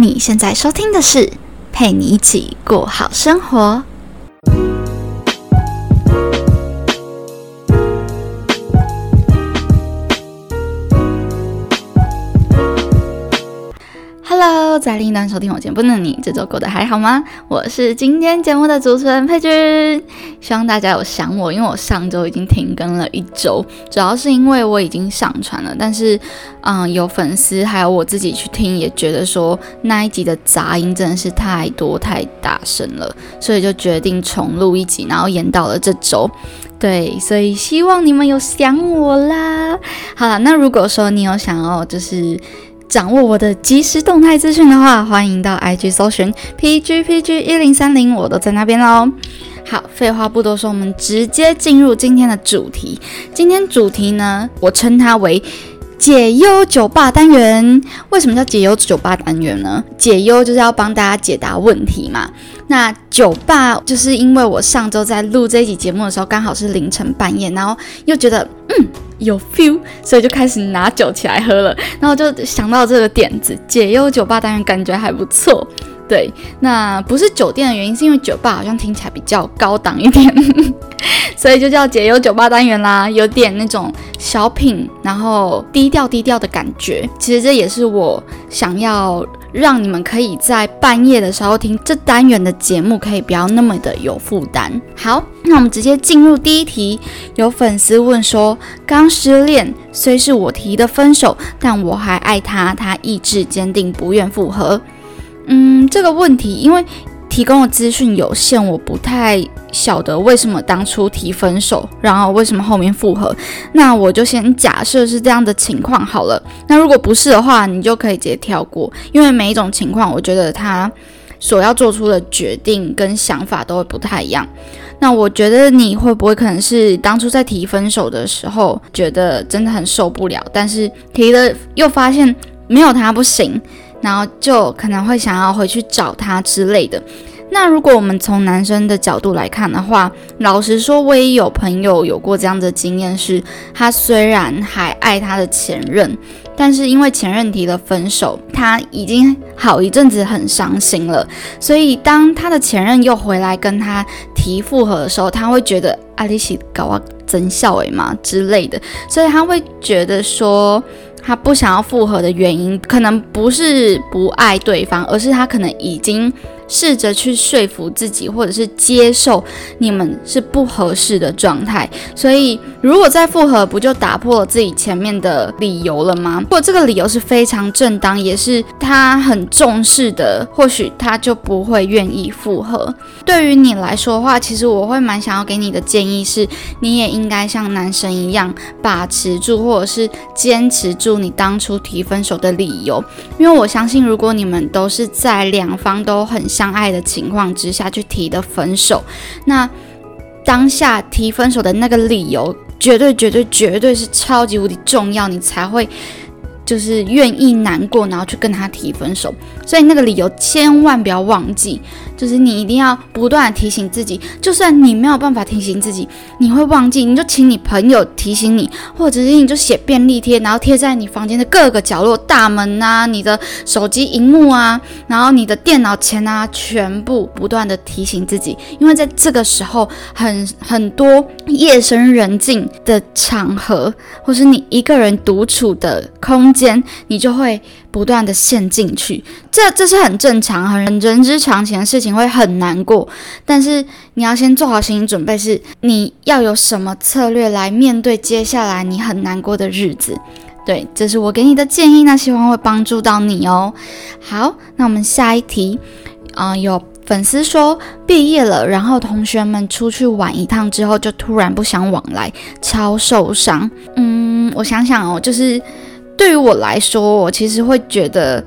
你现在收听的是陪你一起过好生活。在另一端收听我节目的你，这周过得还好吗？我是今天节目的主持人佩君，希望大家有想我，因为我上周已经停更了一周，主要是因为我已经上传了，但是，嗯，有粉丝还有我自己去听，也觉得说那一集的杂音真的是太多太大声了，所以就决定重录一集，然后延到了这周。对，所以希望你们有想我啦。好了，那如果说你有想要就是。掌握我的即时动态资讯的话，欢迎到 IG 搜寻 PGPG 一零三零，我都在那边喽。好，废话不多说，我们直接进入今天的主题。今天主题呢，我称它为解忧酒吧单元。为什么叫解忧酒吧单元呢？解忧就是要帮大家解答问题嘛。那酒吧就是因为我上周在录这一集节目的时候，刚好是凌晨半夜，然后又觉得嗯。有 feel，所以就开始拿酒起来喝了，然后就想到这个点子，解忧酒吧当然感觉还不错。对，那不是酒店的原因，是因为酒吧好像听起来比较高档一点，所以就叫解忧酒吧单元啦，有点那种小品，然后低调低调的感觉。其实这也是我想要。让你们可以在半夜的时候听这单元的节目，可以不要那么的有负担。好，那我们直接进入第一题。有粉丝问说：刚失恋，虽是我提的分手，但我还爱他，他意志坚定，不愿复合。嗯，这个问题，因为。提供的资讯有限，我不太晓得为什么当初提分手，然后为什么后面复合。那我就先假设是这样的情况好了。那如果不是的话，你就可以直接跳过，因为每一种情况，我觉得他所要做出的决定跟想法都会不太一样。那我觉得你会不会可能是当初在提分手的时候，觉得真的很受不了，但是提了又发现没有他不行，然后就可能会想要回去找他之类的。那如果我们从男生的角度来看的话，老实说，我也有朋友有过这样的经验，是他虽然还爱他的前任，但是因为前任提了分手，他已经好一阵子很伤心了。所以当他的前任又回来跟他提复合的时候，他会觉得阿里西搞我真笑诶嘛之类的，所以他会觉得说。他不想要复合的原因，可能不是不爱对方，而是他可能已经试着去说服自己，或者是接受你们是不合适的状态。所以，如果再复合，不就打破了自己前面的理由了吗？如果这个理由是非常正当，也是他很重视的，或许他就不会愿意复合。对于你来说的话，其实我会蛮想要给你的建议是，你也应该像男生一样把持住，或者是坚持住。你当初提分手的理由，因为我相信，如果你们都是在两方都很相爱的情况之下去提的分手，那当下提分手的那个理由，绝对绝对绝对是超级无敌重要，你才会。就是愿意难过，然后去跟他提分手，所以那个理由千万不要忘记。就是你一定要不断的提醒自己，就算你没有办法提醒自己，你会忘记，你就请你朋友提醒你，或者是你就写便利贴，然后贴在你房间的各个角落、大门啊、你的手机荧幕啊，然后你的电脑前啊，全部不断的提醒自己，因为在这个时候，很很多夜深人静的场合，或是你一个人独处的空。间你就会不断的陷进去，这这是很正常、很人之常情的事情，会很难过。但是你要先做好心理准备，是你要有什么策略来面对接下来你很难过的日子。对，这是我给你的建议，那希望会帮助到你哦。好，那我们下一题，啊，有粉丝说毕业了，然后同学们出去玩一趟之后，就突然不想往来，超受伤。嗯，我想想哦，就是。对于我来说，我其实会觉得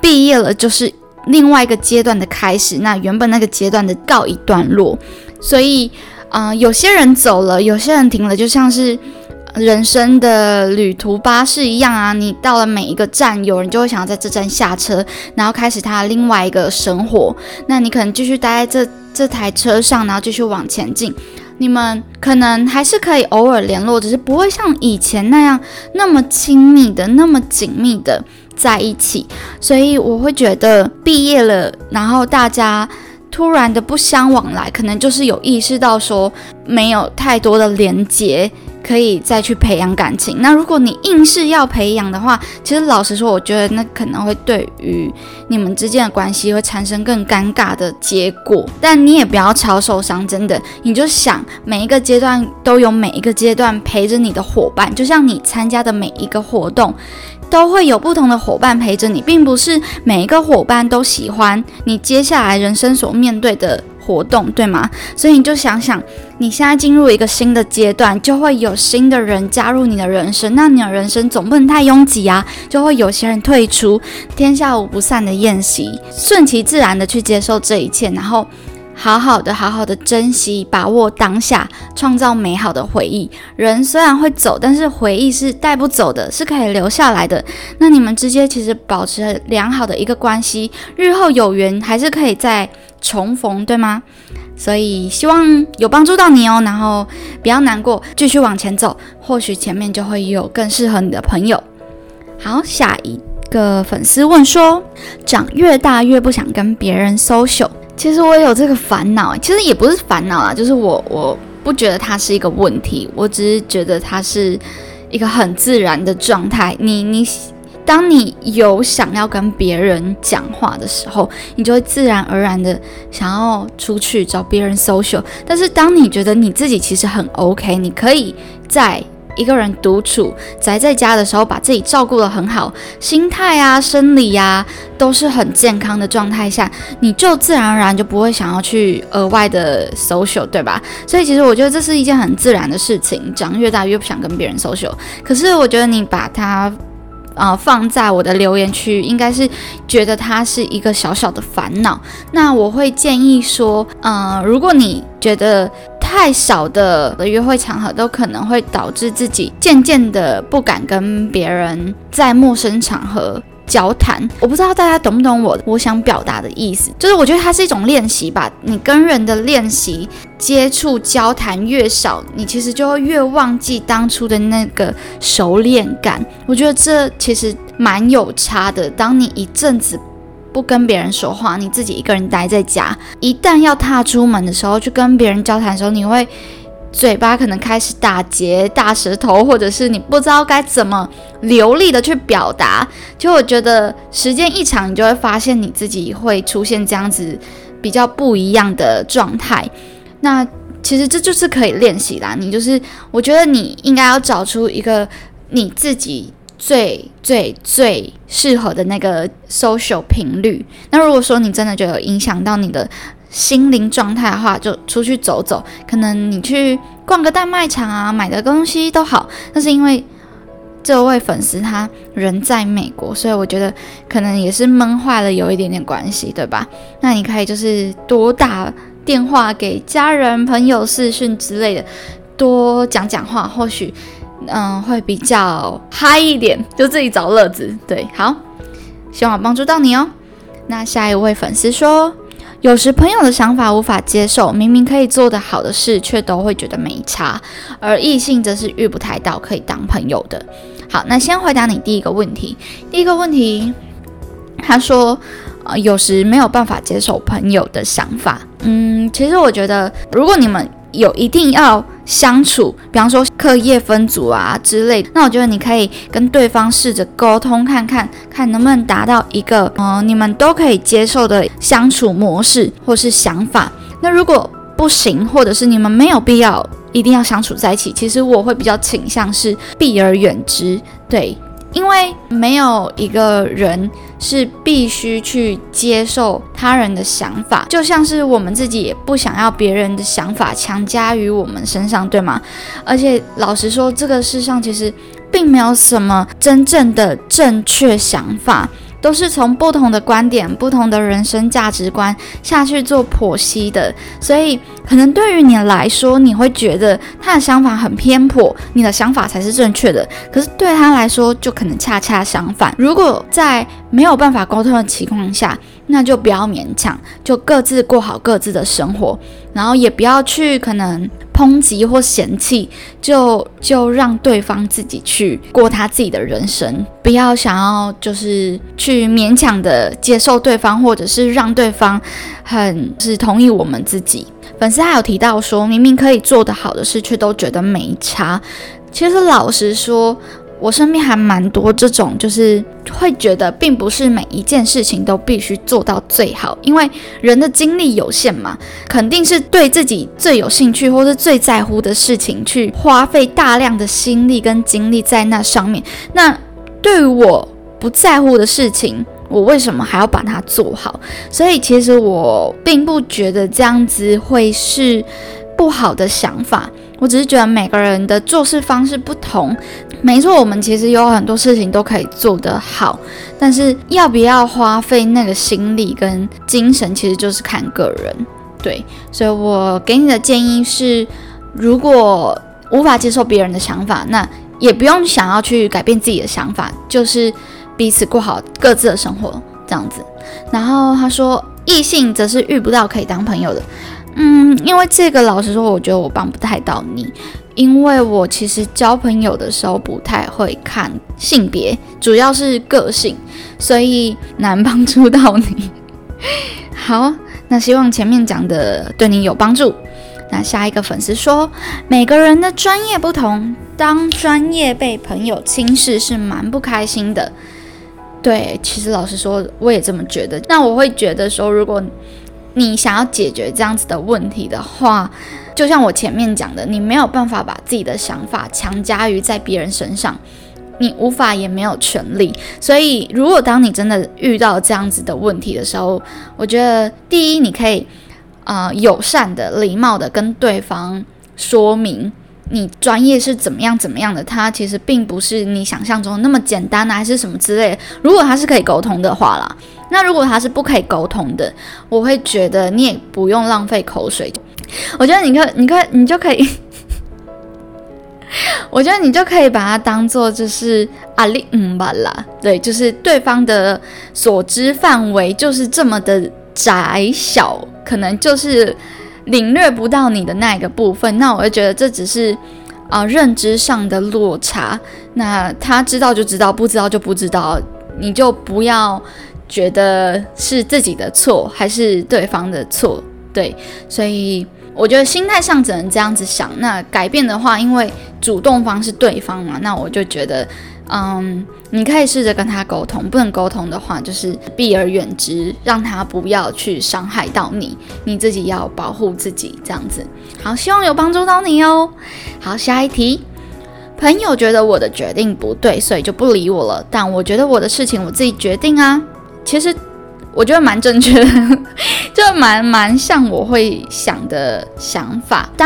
毕业了就是另外一个阶段的开始，那原本那个阶段的告一段落。所以，啊，有些人走了，有些人停了，就像是人生的旅途巴士一样啊。你到了每一个站，有人就会想要在这站下车，然后开始他另外一个生活。那你可能继续待在这这台车上，然后继续往前进。你们可能还是可以偶尔联络，只是不会像以前那样那么亲密的、那么紧密的。在一起，所以我会觉得毕业了，然后大家突然的不相往来，可能就是有意识到说没有太多的连接。可以再去培养感情。那如果你硬是要培养的话，其实老实说，我觉得那可能会对于你们之间的关系会产生更尴尬的结果。但你也不要超受伤，真的，你就想每一个阶段都有每一个阶段陪着你的伙伴，就像你参加的每一个活动，都会有不同的伙伴陪着你，并不是每一个伙伴都喜欢你接下来人生所面对的。活动对吗？所以你就想想，你现在进入一个新的阶段，就会有新的人加入你的人生。那你的人生总不能太拥挤啊，就会有些人退出。天下无不散的宴席，顺其自然的去接受这一切，然后。好好的，好好的珍惜，把握当下，创造美好的回忆。人虽然会走，但是回忆是带不走的，是可以留下来的。那你们之间其实保持良好的一个关系，日后有缘还是可以再重逢，对吗？所以希望有帮助到你哦。然后不要难过，继续往前走，或许前面就会有更适合你的朋友。好，下一个粉丝问说：长越大越不想跟别人 social。其实我有这个烦恼，其实也不是烦恼啦，就是我我不觉得它是一个问题，我只是觉得它是一个很自然的状态。你你，当你有想要跟别人讲话的时候，你就会自然而然的想要出去找别人 social。但是当你觉得你自己其实很 OK，你可以在。一个人独处宅在家的时候，把自己照顾得很好，心态啊、生理呀都是很健康的状态下，你就自然而然就不会想要去额外的 social，对吧？所以其实我觉得这是一件很自然的事情。长越大越不想跟别人 social，可是我觉得你把它啊放在我的留言区，应该是觉得它是一个小小的烦恼。那我会建议说，嗯，如果你觉得。太少的约会场合都可能会导致自己渐渐的不敢跟别人在陌生场合交谈。我不知道大家懂不懂我我想表达的意思，就是我觉得它是一种练习吧。你跟人的练习、接触、交谈越少，你其实就会越忘记当初的那个熟练感。我觉得这其实蛮有差的。当你一阵子。不跟别人说话，你自己一个人待在家。一旦要踏出门的时候，去跟别人交谈的时候，你会嘴巴可能开始打结、大舌头，或者是你不知道该怎么流利的去表达。就我觉得时间一长，你就会发现你自己会出现这样子比较不一样的状态。那其实这就是可以练习啦。你就是，我觉得你应该要找出一个你自己。最最最适合的那个 social 频率。那如果说你真的觉得影响到你的心灵状态的话，就出去走走。可能你去逛个大卖场啊，买的东西都好。但是因为这位粉丝他人在美国，所以我觉得可能也是闷坏了，有一点点关系，对吧？那你可以就是多打电话给家人、朋友、视讯之类的，多讲讲话，或许。嗯，会比较嗨一点，就自己找乐子。对，好，希望帮助到你哦。那下一位粉丝说，有时朋友的想法无法接受，明明可以做得好的事，却都会觉得没差，而异性则是遇不太到可以当朋友的。好，那先回答你第一个问题。第一个问题，他说，呃，有时没有办法接受朋友的想法。嗯，其实我觉得，如果你们有一定要相处，比方说课业分组啊之类，那我觉得你可以跟对方试着沟通看看，看能不能达到一个嗯你们都可以接受的相处模式或是想法。那如果不行，或者是你们没有必要一定要相处在一起，其实我会比较倾向是避而远之，对。因为没有一个人是必须去接受他人的想法，就像是我们自己也不想要别人的想法强加于我们身上，对吗？而且老实说，这个世上其实并没有什么真正的正确想法。都是从不同的观点、不同的人生价值观下去做剖析的，所以可能对于你来说，你会觉得他的想法很偏颇，你的想法才是正确的。可是对他来说，就可能恰恰相反。如果在没有办法沟通的情况下，那就不要勉强，就各自过好各自的生活，然后也不要去可能抨击或嫌弃，就就让对方自己去过他自己的人生，不要想要就是去勉强的接受对方，或者是让对方很是同意我们自己。粉丝还有提到说，明明可以做得好的事，却都觉得没差。其实老实说。我身边还蛮多这种，就是会觉得并不是每一件事情都必须做到最好，因为人的精力有限嘛，肯定是对自己最有兴趣或是最在乎的事情去花费大量的心力跟精力在那上面。那对于我不在乎的事情，我为什么还要把它做好？所以其实我并不觉得这样子会是不好的想法。我只是觉得每个人的做事方式不同，没错，我们其实有很多事情都可以做得好，但是要不要花费那个心力跟精神，其实就是看个人。对，所以我给你的建议是，如果无法接受别人的想法，那也不用想要去改变自己的想法，就是彼此过好各自的生活这样子。然后他说，异性则是遇不到可以当朋友的。嗯，因为这个老实说，我觉得我帮不太到你，因为我其实交朋友的时候不太会看性别，主要是个性，所以难帮助到你。好，那希望前面讲的对你有帮助。那下一个粉丝说，每个人的专业不同，当专业被朋友轻视是蛮不开心的。对，其实老实说，我也这么觉得。那我会觉得说，如果你想要解决这样子的问题的话，就像我前面讲的，你没有办法把自己的想法强加于在别人身上，你无法也没有权利。所以，如果当你真的遇到这样子的问题的时候，我觉得第一，你可以啊友善的、礼貌的跟对方说明。你专业是怎么样怎么样的？他其实并不是你想象中那么简单啊，还是什么之类。如果他是可以沟通的话啦，那如果他是不可以沟通的，我会觉得你也不用浪费口水。我觉得你可，你可，你就可以，我觉得你就可以把它当做就是阿里嗯吧啦，对，就是对方的所知范围就是这么的窄小，可能就是。领略不到你的那一个部分，那我会觉得这只是啊认知上的落差。那他知道就知道，不知道就不知道，你就不要觉得是自己的错还是对方的错。对，所以我觉得心态上只能这样子想。那改变的话，因为主动方是对方嘛，那我就觉得。嗯，你可以试着跟他沟通，不能沟通的话，就是避而远之，让他不要去伤害到你，你自己要保护自己，这样子。好，希望有帮助到你哦。好，下一题，朋友觉得我的决定不对，所以就不理我了。但我觉得我的事情我自己决定啊，其实我觉得蛮正确的，就蛮蛮像我会想的想法。当